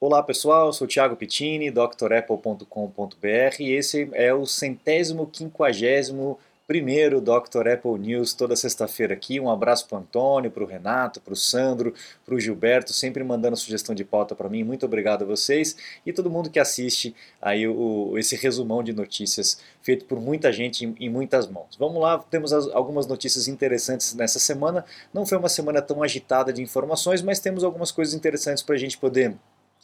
Olá pessoal, sou Thiago Pittini, drapple.com.br e esse é o centésimo quinquagésimo primeiro Dr. Apple News toda sexta-feira aqui. Um abraço para o Antônio, para o Renato, para o Sandro, para o Gilberto, sempre mandando sugestão de pauta para mim. Muito obrigado a vocês e todo mundo que assiste aí o, esse resumão de notícias feito por muita gente em, em muitas mãos. Vamos lá, temos as, algumas notícias interessantes nessa semana. Não foi uma semana tão agitada de informações, mas temos algumas coisas interessantes para a gente poder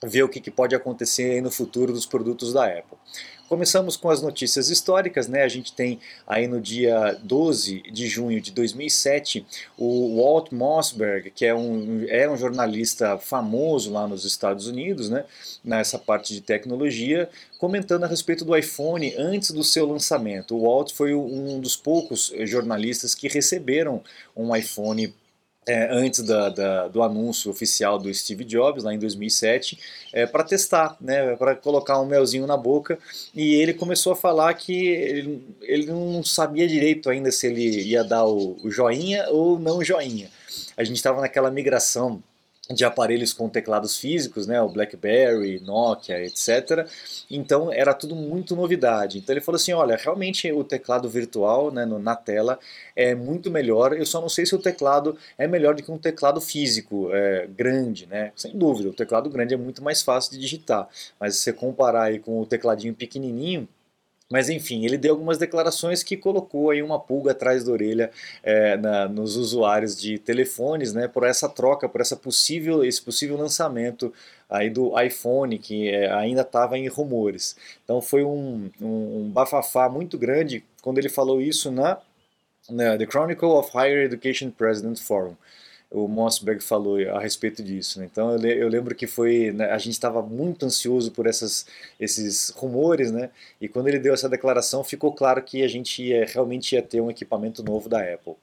ver o que, que pode acontecer no futuro dos produtos da Apple. Começamos com as notícias históricas, né? A gente tem aí no dia 12 de junho de 2007 o Walt Mossberg, que é um, é um jornalista famoso lá nos Estados Unidos, né? Nessa parte de tecnologia, comentando a respeito do iPhone antes do seu lançamento. O Walt foi um dos poucos jornalistas que receberam um iPhone é, antes da, da, do anúncio oficial do Steve Jobs, lá em 2007, é, para testar, né, para colocar um melzinho na boca. E ele começou a falar que ele, ele não sabia direito ainda se ele ia dar o, o joinha ou não joinha. A gente estava naquela migração de aparelhos com teclados físicos, né, o BlackBerry, Nokia, etc. Então era tudo muito novidade. Então ele falou assim, olha, realmente o teclado virtual, né, no, na tela é muito melhor. Eu só não sei se o teclado é melhor do que um teclado físico é, grande, né? Sem dúvida, o teclado grande é muito mais fácil de digitar. Mas se você comparar aí com o tecladinho pequenininho, mas enfim, ele deu algumas declarações que colocou aí uma pulga atrás da orelha é, na, nos usuários de telefones, né, por essa troca, por essa possível, esse possível lançamento aí do iPhone que é, ainda estava em rumores. Então foi um, um, um bafafá muito grande quando ele falou isso na, na The Chronicle of Higher Education President Forum o Mossberg falou a respeito disso. Né? Então eu, eu, lembro que foi né, a gente estava muito ansioso por essas, esses rumores, né? E quando ele deu essa declaração ficou claro que a gente ia, realmente ia ter um equipamento novo da Apple.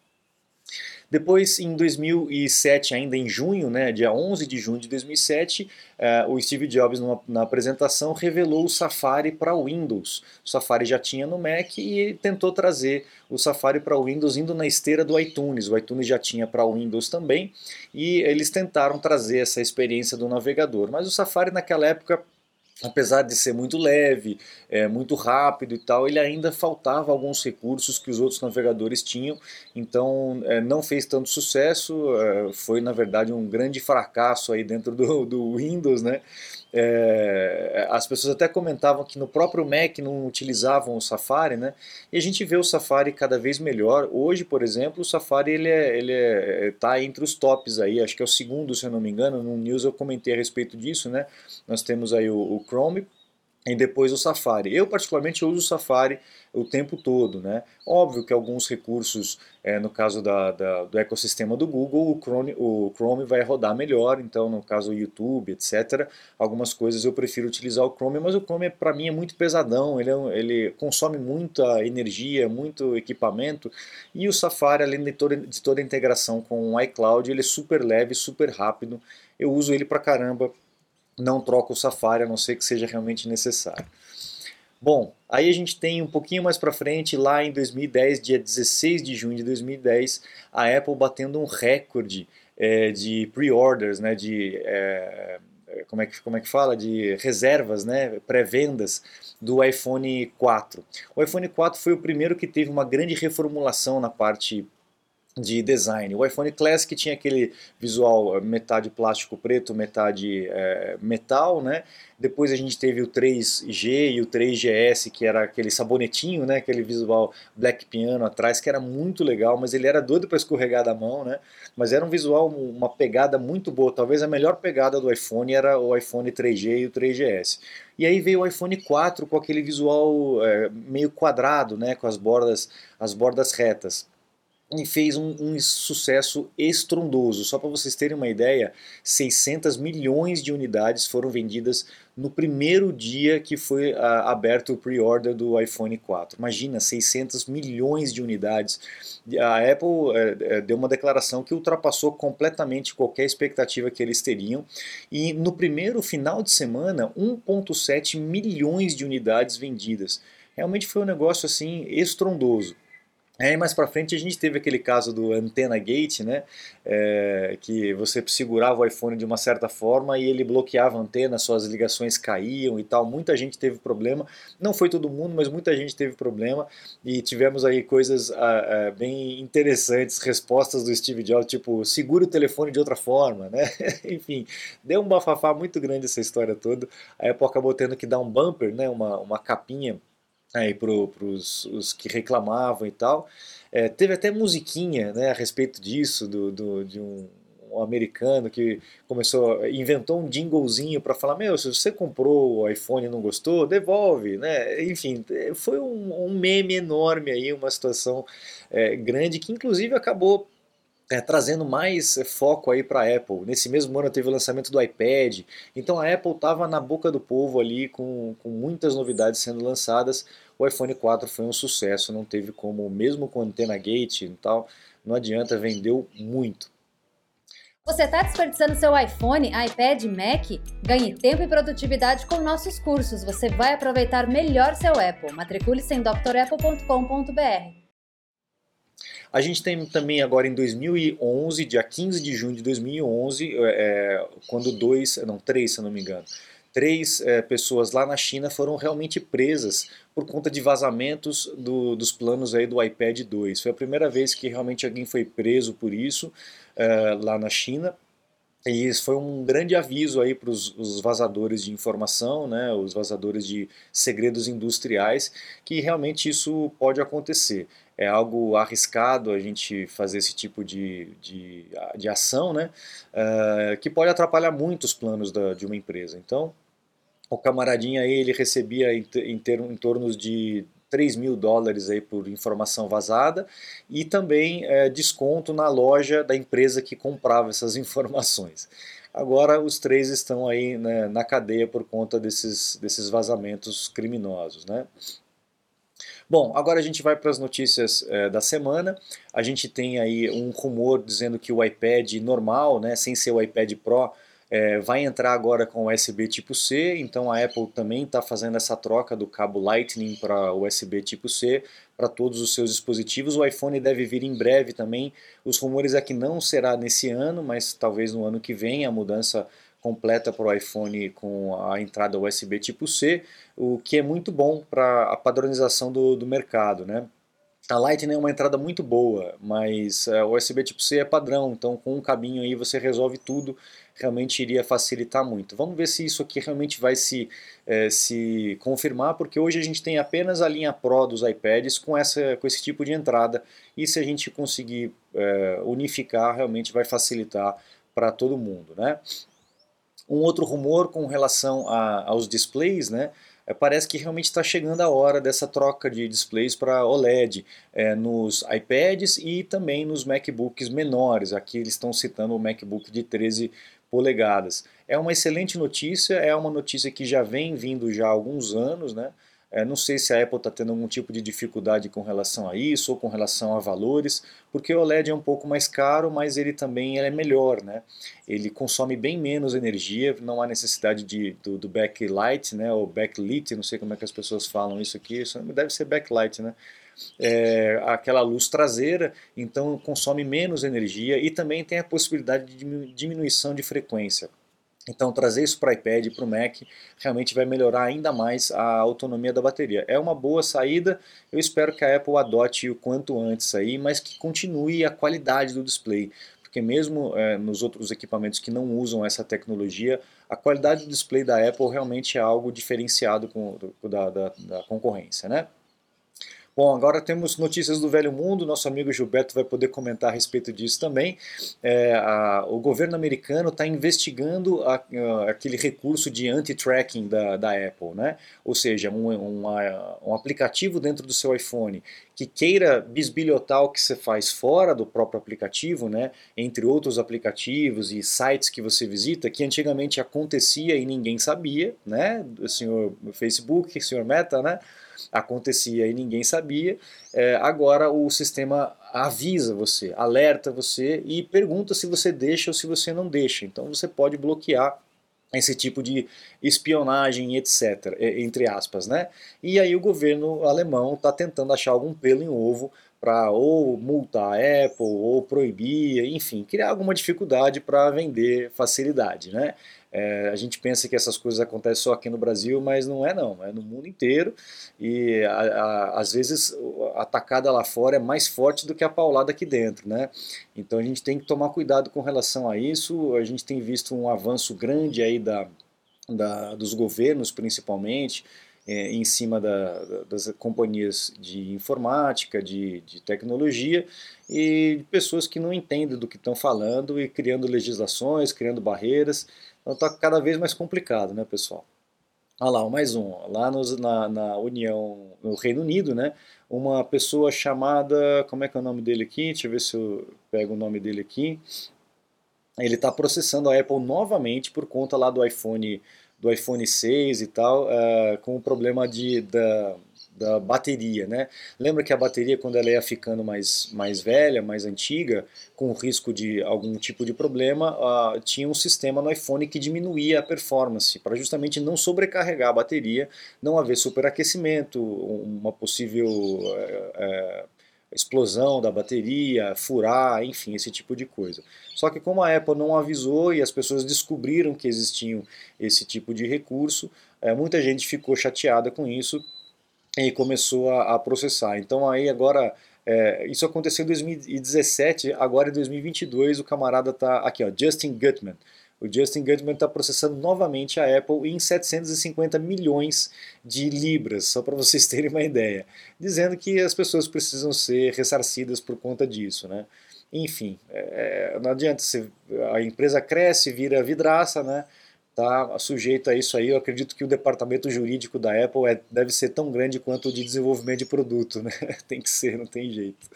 Depois, em 2007, ainda em junho, né, dia 11 de junho de 2007, uh, eh, o Steve Jobs, numa, na apresentação, revelou o Safari para Windows. O Safari já tinha no Mac e tentou trazer o Safari para Windows indo na esteira do iTunes. O iTunes já tinha para Windows também e eles tentaram trazer essa experiência do navegador. Mas o Safari naquela época apesar de ser muito leve, é, muito rápido e tal, ele ainda faltava alguns recursos que os outros navegadores tinham, então é, não fez tanto sucesso, é, foi na verdade um grande fracasso aí dentro do, do Windows, né? É, as pessoas até comentavam que no próprio Mac não utilizavam o Safari, né? E a gente vê o Safari cada vez melhor. Hoje, por exemplo, o Safari ele é, ele é, tá entre os tops aí. Acho que é o segundo, se eu não me engano. No news eu comentei a respeito disso, né? Nós temos aí o, o Chrome e depois o Safari. Eu particularmente uso o Safari o tempo todo, né? Óbvio que alguns recursos, é, no caso da, da, do ecossistema do Google, o Chrome, o Chrome vai rodar melhor, então no caso o YouTube, etc. Algumas coisas eu prefiro utilizar o Chrome, mas o Chrome para mim é muito pesadão, ele, é, ele consome muita energia, muito equipamento, e o Safari, além de toda, de toda a integração com o iCloud, ele é super leve, super rápido, eu uso ele para caramba não troca o Safari, a não ser que seja realmente necessário. Bom, aí a gente tem um pouquinho mais para frente, lá em 2010, dia 16 de junho de 2010, a Apple batendo um recorde é, de pre-orders, né, de é, como é que como é que fala, de reservas, né, pré-vendas do iPhone 4. O iPhone 4 foi o primeiro que teve uma grande reformulação na parte de design. O iPhone Classic tinha aquele visual eh, metade plástico preto, metade é, metal, né? Depois a gente teve o 3G e o 3GS, que era aquele sabonetinho, né? Aquele visual black piano atrás, que era muito legal, mas ele era doido para escorregar da mão, né? Mas era um visual, uma pegada muito boa. Talvez a melhor pegada do iPhone era o iPhone 3G e o 3GS. E aí veio o iPhone 4 com aquele visual é, meio quadrado, né? Com as bordas, as bordas retas e fez um, um, sucesso estrondoso. Só para vocês terem uma ideia, 600 milhões de unidades foram vendidas no primeiro dia que foi a, ah, aberto o pre-order do iPhone 4. Imagina, 600 milhões de unidades. A Apple é, deu uma declaração que ultrapassou completamente qualquer expectativa que eles teriam. E no primeiro final de semana, 1,7 milhões de unidades vendidas. Realmente foi um negócio assim estrondoso. Aí mais para frente a gente teve aquele caso do Antenna Gate, né? É, que você segurava o iPhone de uma certa forma e ele bloqueava a antena, suas ligações caíam e tal. Muita gente teve problema. Não foi todo mundo, mas muita gente teve problema e tivemos aí coisas ah, ah, bem interessantes, respostas do Steve Jobs, tipo segure o telefone de outra forma, né? Enfim, deu um bafafá muito grande essa história toda. A Apple acabou tendo que dar um bumper, né? Uma, uma capinha aí para os que reclamavam e tal. É, teve até musiquinha né, a respeito disso, do, do de um, um, americano que começou, inventou um jinglezinho para falar, meu, se você comprou o iPhone e não gostou, devolve, né? Enfim, foi um, um meme enorme aí, uma situação é, grande que inclusive acabou é, trazendo mais foco aí para a Apple. Nesse mesmo ano teve o lançamento do iPad, então a Apple estava na boca do povo ali com, com muitas novidades sendo lançadas. O iPhone 4 foi um sucesso, não teve como, mesmo com antena gate e tal, não adianta, vendeu muito. Você está desperdiçando seu iPhone, iPad, Mac? Ganhe tempo e produtividade com nossos cursos. Você vai aproveitar melhor seu Apple. Matricule-se em drapple.com.br. A gente tem também agora em 2011, dia 15 de junho de 2011, é, quando dois, não, três se não me engano, três é, pessoas lá na China foram realmente presas por conta de vazamentos do, dos planos aí do iPad 2. Foi a primeira vez que realmente alguém foi preso por isso é, lá na China. E isso foi um grande aviso aí para os vazadores de informação, né, os vazadores de segredos industriais, que realmente isso pode acontecer é algo arriscado a gente fazer esse tipo de, de, de ação, né? Uh, que pode atrapalhar muito os planos da, de uma empresa. Então, o camaradinha aí, ele recebia em, em, ter, em torno de 3 mil dólares aí por informação vazada e também é, desconto na loja da empresa que comprava essas informações. Agora os três estão aí né, na cadeia por conta desses, desses vazamentos criminosos. Né? Bom, agora a gente vai para as notícias é, da semana. A gente tem aí um rumor dizendo que o iPad normal, né, sem ser o iPad Pro, é, vai entrar agora com USB tipo C, então a Apple também está fazendo essa troca do cabo Lightning para USB tipo C para todos os seus dispositivos. O iPhone deve vir em breve também. Os rumores é que não será nesse ano, mas talvez no ano que vem a mudança completa para o iPhone com a entrada USB tipo C, o que é muito bom para a padronização do, do mercado. Né? A Lightning é uma entrada muito boa, mas é, o USB tipo C é padrão, então com um cabinho aí você resolve tudo, realmente iria facilitar muito. Vamos ver se isso aqui realmente vai se, é, se confirmar, porque hoje a gente tem apenas a linha Pro dos iPads com, essa, com esse tipo de entrada, e se a gente conseguir é, unificar, realmente vai facilitar para todo mundo. Né? Um outro rumor com relação a, aos displays, né? É, parece que realmente está chegando a hora dessa troca de displays para OLED é, nos iPads e também nos MacBooks menores. Aqui eles estão citando o MacBook de 13 polegadas. É uma excelente notícia, é uma notícia que já vem vindo já há alguns anos, né? É, não sei se a Apple está tendo algum tipo de dificuldade com relação a isso ou com relação a valores, porque o OLED é um pouco mais caro, mas ele também é melhor, né? Ele consome bem menos energia, não há necessidade de, do, do backlight, né? Ou backlit, não sei como é que as pessoas falam isso aqui, isso deve ser backlight, né? É, aquela luz traseira, então consome menos energia e também tem a possibilidade de diminuição de frequência. Então, trazer isso para iPad e para o Mac realmente vai melhorar ainda mais a autonomia da bateria. É uma boa saída, eu espero que a Apple adote o quanto antes aí, mas que continue a qualidade do display. Porque mesmo é, nos outros equipamentos que não usam essa tecnologia, a qualidade do display da Apple realmente é algo diferenciado com, do, da, da, da concorrência. Né? Bom, agora temos notícias do Velho Mundo, nosso amigo Gilberto vai poder comentar a respeito disso também. É, a, o governo americano está investigando a, a, aquele recurso de anti-tracking da, da Apple, né? ou seja, um, um aplicativo dentro do seu iPhone que queira bisbilhotar o que você faz fora do próprio aplicativo, né? entre outros aplicativos e sites que você visita, que antigamente acontecia e ninguém sabia, né? o senhor Facebook, o senhor Meta, né? Acontecia e ninguém sabia. É, agora o sistema avisa você, alerta você e pergunta se você deixa ou se você não deixa. Então você pode bloquear esse tipo de espionagem, etc., entre aspas, né? E aí o governo alemão está tentando achar algum pelo em ovo para ou multar a Apple ou proibir, enfim, criar alguma dificuldade para vender facilidade, né? É, a gente pensa que essas coisas acontecem só aqui no Brasil, mas não é não, é no mundo inteiro e a, a, às vezes a tacada lá fora é mais forte do que a paulada aqui dentro, né? Então a gente tem que tomar cuidado com relação a isso. A gente tem visto um avanço grande aí da, da dos governos, principalmente, é, em cima da, das companhias de informática, de, de tecnologia e pessoas que não entendem do que estão falando e criando legislações, criando barreiras. Então está cada vez mais complicado, né, pessoal? Olha lá, mais um. Lá nos, na, na União, no Reino Unido, né, uma pessoa chamada, como é que é o nome dele aqui? Deixa eu ver se eu pego o nome dele aqui. Ele está processando a Apple novamente por conta lá do iPhone, do iPhone 6 e tal, uh, com o problema de, da, da bateria, né? Lembra que a bateria, quando ela ia ficando mais, mais velha, mais antiga, com risco de algum tipo de problema, uh, tinha um sistema no iPhone que diminuía a performance, para justamente não sobrecarregar a bateria, não haver superaquecimento, uma possível uh, explosão da bateria, furar, enfim, esse tipo de coisa. Só que como a Apple não avisou e as pessoas descobriram que existiam esse tipo de recurso, é, muita gente ficou chateada com isso e começou a, a processar. Então aí agora é, isso aconteceu em 2017, agora em 2022 o camarada está aqui, ó, Justin Gutman. O Justin Gutman está processando novamente a Apple em 750 milhões de libras, só para vocês terem uma ideia, dizendo que as pessoas precisam ser ressarcidas por conta disso, né? Enfim, é, não adianta, a empresa cresce, vira vidraça, né? Está sujeito a isso aí. Eu acredito que o departamento jurídico da Apple é, deve ser tão grande quanto o de desenvolvimento de produto, né? tem que ser, não tem jeito.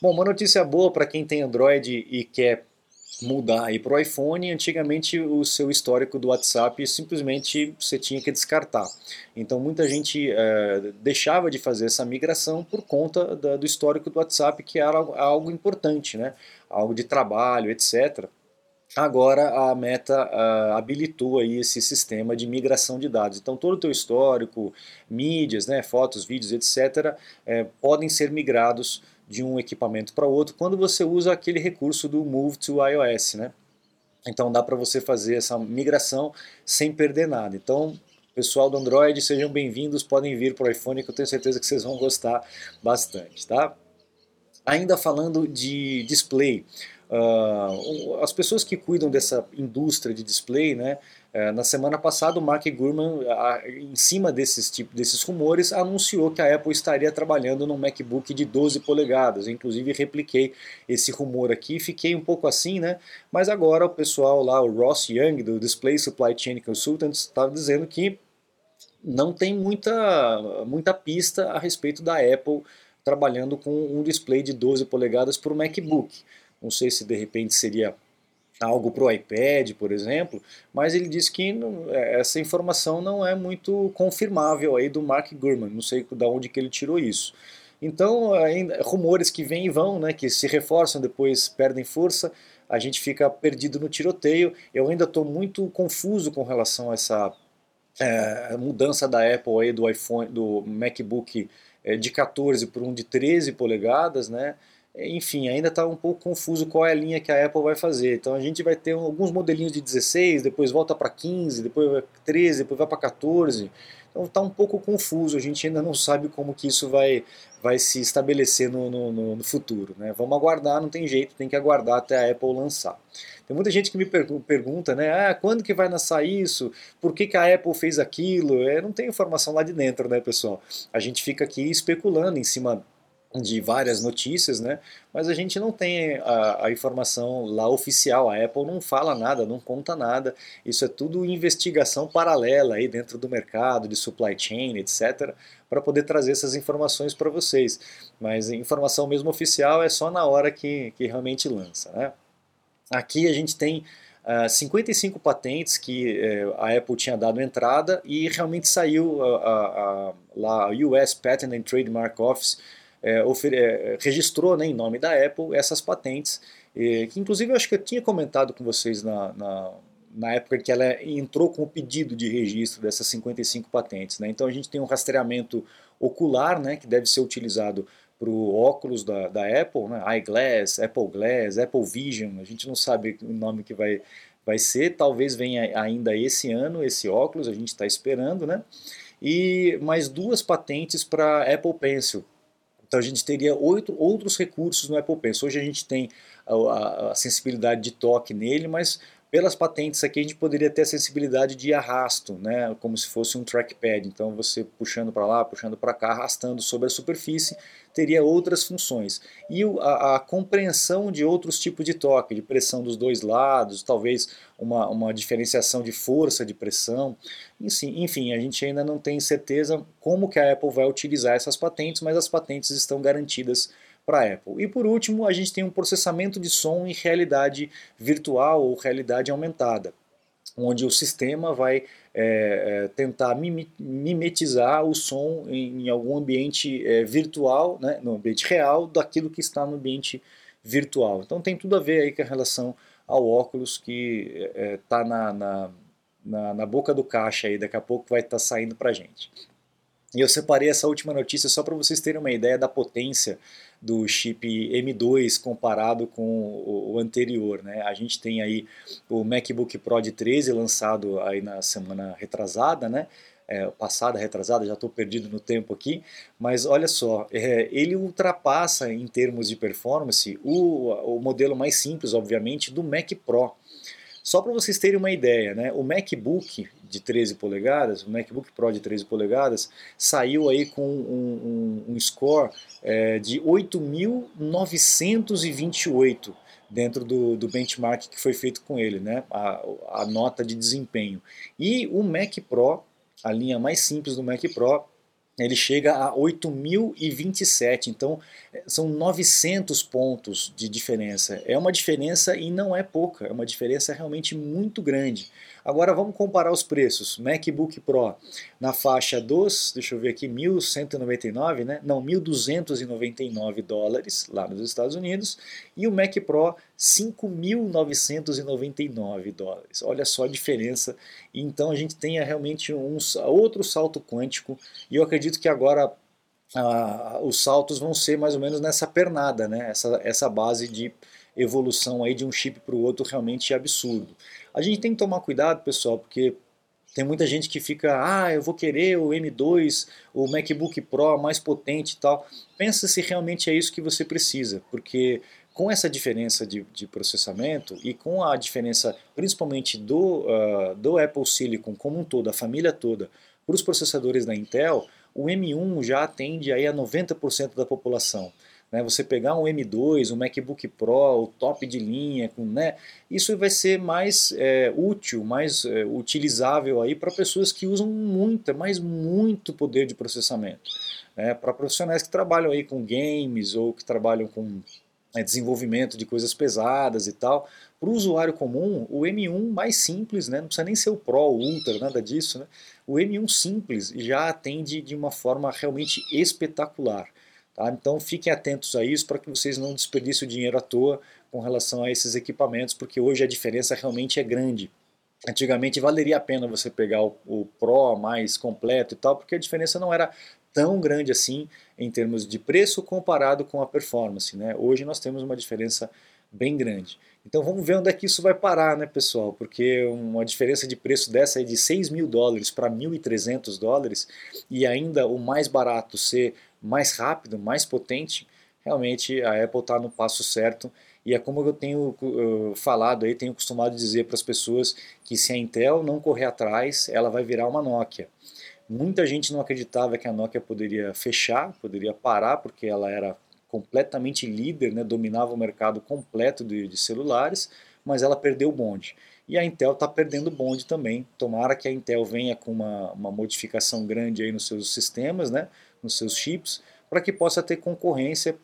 Bom, uma notícia boa para quem tem Android e quer mudar para o iPhone, antigamente o seu histórico do WhatsApp simplesmente você tinha que descartar. Então muita gente é, deixava de fazer essa migração por conta da, do histórico do WhatsApp, que era algo importante, né? algo de trabalho, etc. Agora a Meta habilitou aí esse sistema de migração de dados. Então todo o teu histórico, mídias, né, fotos, vídeos, etc., é, podem ser migrados de um equipamento para outro quando você usa aquele recurso do Move to iOS. Né? Então dá para você fazer essa migração sem perder nada. Então pessoal do Android, sejam bem-vindos, podem vir para o iPhone que eu tenho certeza que vocês vão gostar bastante. Tá? Ainda falando de display, Uh, as pessoas que cuidam dessa indústria de display, né, uh, na semana passada o Mark Gurman, em cima desses, tipo, desses rumores, anunciou que a Apple estaria trabalhando num MacBook de 12 polegadas. Eu, inclusive repliquei esse rumor aqui, fiquei um pouco assim, né? Mas agora o pessoal lá, o Ross Young do Display Supply Chain Consultants, estava dizendo que não tem muita, muita pista a respeito da Apple trabalhando com um display de 12 polegadas para o MacBook. Não sei se de repente seria algo para o iPad, por exemplo, mas ele disse que não, é, essa informação não é muito confirmável aí do Mark Gurman, não sei de onde que ele tirou isso. Então, ainda, rumores que vêm e vão, né, que se reforçam, depois perdem força, a gente fica perdido no tiroteio. Eu ainda estou muito confuso com relação a essa é, mudança da Apple aí do iPhone, do MacBook é, de 14 para um de 13 polegadas, né? Enfim, ainda está um pouco confuso qual é a linha que a Apple vai fazer. Então a gente vai ter alguns modelinhos de 16, depois volta para 15, depois vai 13, depois vai para 14. Então está um pouco confuso, a gente ainda não sabe como que isso vai, vai se estabelecer no, no, no futuro. Né? Vamos aguardar, não tem jeito, tem que aguardar até a Apple lançar. Tem muita gente que me pergunta, né, ah, quando que vai lançar isso? Por que, que a Apple fez aquilo? É, não tem informação lá de dentro, né, pessoal? A gente fica aqui especulando em cima de várias notícias, né? Mas a gente não tem a, a, informação lá oficial. A Apple não fala nada, não conta nada. Isso é tudo investigação paralela aí dentro do mercado, de supply chain, etc., para poder trazer essas informações para vocês. Mas informação mesmo oficial é só na hora que, que realmente lança, né? Aqui a gente tem uh, ah, 55 patentes que uh, a Apple tinha dado entrada e realmente saiu uh, lá a US Patent and Trademark Office é, é, registrou né, em nome da Apple essas patentes, que inclusive eu acho que eu tinha comentado com vocês na, na, na época que ela entrou com o pedido de registro dessas 55 patentes. Né? Então a gente tem um rastreamento ocular, né, que deve ser utilizado para o óculos da, da Apple, né? iGlass, Apple Glass, Apple Vision, a gente não sabe o nome que vai, vai ser, talvez venha ainda esse ano esse óculos, a gente está esperando, né? E mais duas patentes para Apple Pencil. Então a gente teria oito, outros recursos no Apple Pencil. Hoje a gente tem a, a sensibilidade de toque nele, mas pelas patentes aqui a gente poderia ter a sensibilidade de arrasto, né, como se fosse um trackpad. Então você puxando para lá, puxando para cá, arrastando sobre a superfície, teria outras funções. E a, a, compreensão de outros tipos de toque, de pressão dos dois lados, talvez uma, uma diferenciação de força de pressão. Enfim, a gente ainda não tem certeza como que a Apple vai utilizar essas patentes, mas as patentes estão garantidas para a Apple. E por último, a gente tem um processamento de som em realidade virtual ou realidade aumentada, onde o sistema vai é, é, tentar mimetizar o som em, em algum ambiente é, virtual, né, no ambiente real, daquilo que está no ambiente virtual. Então tem tudo a ver aí com a relação ao óculos que está é, na, na, na, na, boca do caixa aí, daqui a pouco vai estar tá saindo para gente. E eu separei essa última notícia só para vocês terem uma ideia da potência do chip M2 comparado com o, anterior. Né? A gente tem aí o MacBook Pro de 13 lançado aí na semana retrasada, né? É, passada, retrasada, já estou perdido no tempo aqui, mas olha só, é, ele ultrapassa em termos de performance o, o modelo mais simples, obviamente, do Mac Pro. Só para vocês terem uma ideia, né, o MacBook de 13 polegadas, o MacBook Pro de 13 polegadas, saiu aí com um, um, um score é, de 8.928 dentro do, do, benchmark que foi feito com ele, né, a, a nota de desempenho. E o Mac Pro, a linha mais simples do Mac Pro, ele chega a 8.027, então é, são 900 pontos de diferença. É uma diferença e não é pouca, é uma diferença realmente muito grande. Agora vamos comparar os preços. MacBook Pro na faixa dos, deixa eu ver aqui, 1.199, né? Não, 1.299 dólares lá nos Estados Unidos e o Mac Pro 5.999 dólares. Olha só a diferença. Então a gente tem realmente um outro salto quântico e eu acredito que agora ah, os saltos vão ser mais ou menos nessa pernada, né? Essa, essa base de evolução aí de um chip para o outro realmente absurdo. A gente tem que tomar cuidado, pessoal, porque tem muita gente que fica, ah, eu vou querer o M2, o MacBook Pro mais potente e tal. Pensa se realmente é isso que você precisa, porque com essa diferença de, de processamento e com a diferença principalmente do, uh, do Apple Silicon como um todo, a família toda, para os processadores da Intel, o M1 já atende aí a 90% da população. Né? Você pegar um M2, um MacBook Pro, o top de linha, com, né? isso vai ser mais é, útil, mais é, utilizável aí para pessoas que usam muito, mas muito poder de processamento. Né? Para profissionais que trabalham aí com games ou que trabalham com é, desenvolvimento de coisas pesadas e tal. Para o usuário comum, o M1 mais simples, né? não precisa nem ser o Pro, o Ultra, nada disso. Né? O M1 simples já atende de uma forma realmente espetacular. Tá? Então fiquem atentos a isso para que vocês não desperdicem o dinheiro à toa com relação a esses equipamentos, porque hoje a diferença realmente é grande. Antigamente valeria a pena você pegar o, o Pro mais completo e tal, porque a diferença não era tão grande assim em termos de preço comparado com a performance. Né? Hoje nós temos uma diferença bem grande. Então vamos ver onde é que isso vai parar, né, pessoal? Porque uma diferença de preço dessa é de 6 mil dólares para 1.300 dólares e ainda o mais barato ser mais rápido, mais potente, realmente a Apple está no passo certo. E é como eu tenho uh, falado aí, tenho costumado dizer para as pessoas que se a Intel não correr atrás, ela vai virar uma Nokia. Muita gente não acreditava que a Nokia poderia fechar, poderia parar, porque ela era completamente líder, né, dominava o mercado completo de, de celulares, mas ela perdeu o bonde. E a Intel está perdendo o bonde também. Tomara que a Intel venha com uma, uma modificação grande aí nos seus sistemas, né, nos seus chips, para que possa ter concorrência,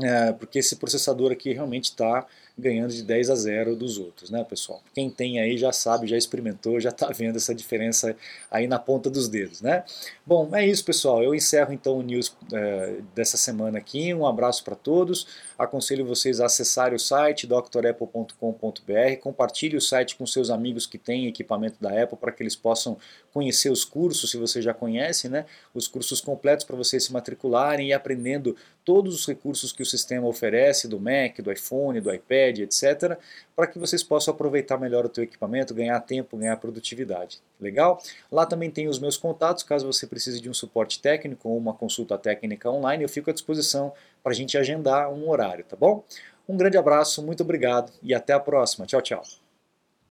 é, porque esse processador aqui realmente está ganhando de 10 a 0 dos outros, né, pessoal? Quem tem aí já sabe, já experimentou, já está vendo essa diferença aí na ponta dos dedos, né? Bom, é isso, pessoal. Eu encerro então o news é, dessa semana aqui. Um abraço para todos. Aconselho vocês a acessarem o site drapple.com.br, compartilhe o site com seus amigos que têm equipamento da Apple para que eles possam conhecer os cursos, se você já conhece, né? Os cursos completos para vocês se matricularem e aprendendo todos os recursos que o sistema oferece do Mac, do iPhone, do iPad, etc, para que vocês possam aproveitar melhor o teu equipamento, ganhar tempo, ganhar produtividade. Legal? Lá também tem os meus contatos, caso você precise de um suporte técnico ou uma consulta técnica online, eu fico à disposição para a gente agendar um horário, tá bom? Um grande abraço, muito obrigado e até a próxima. Tchau, tchau.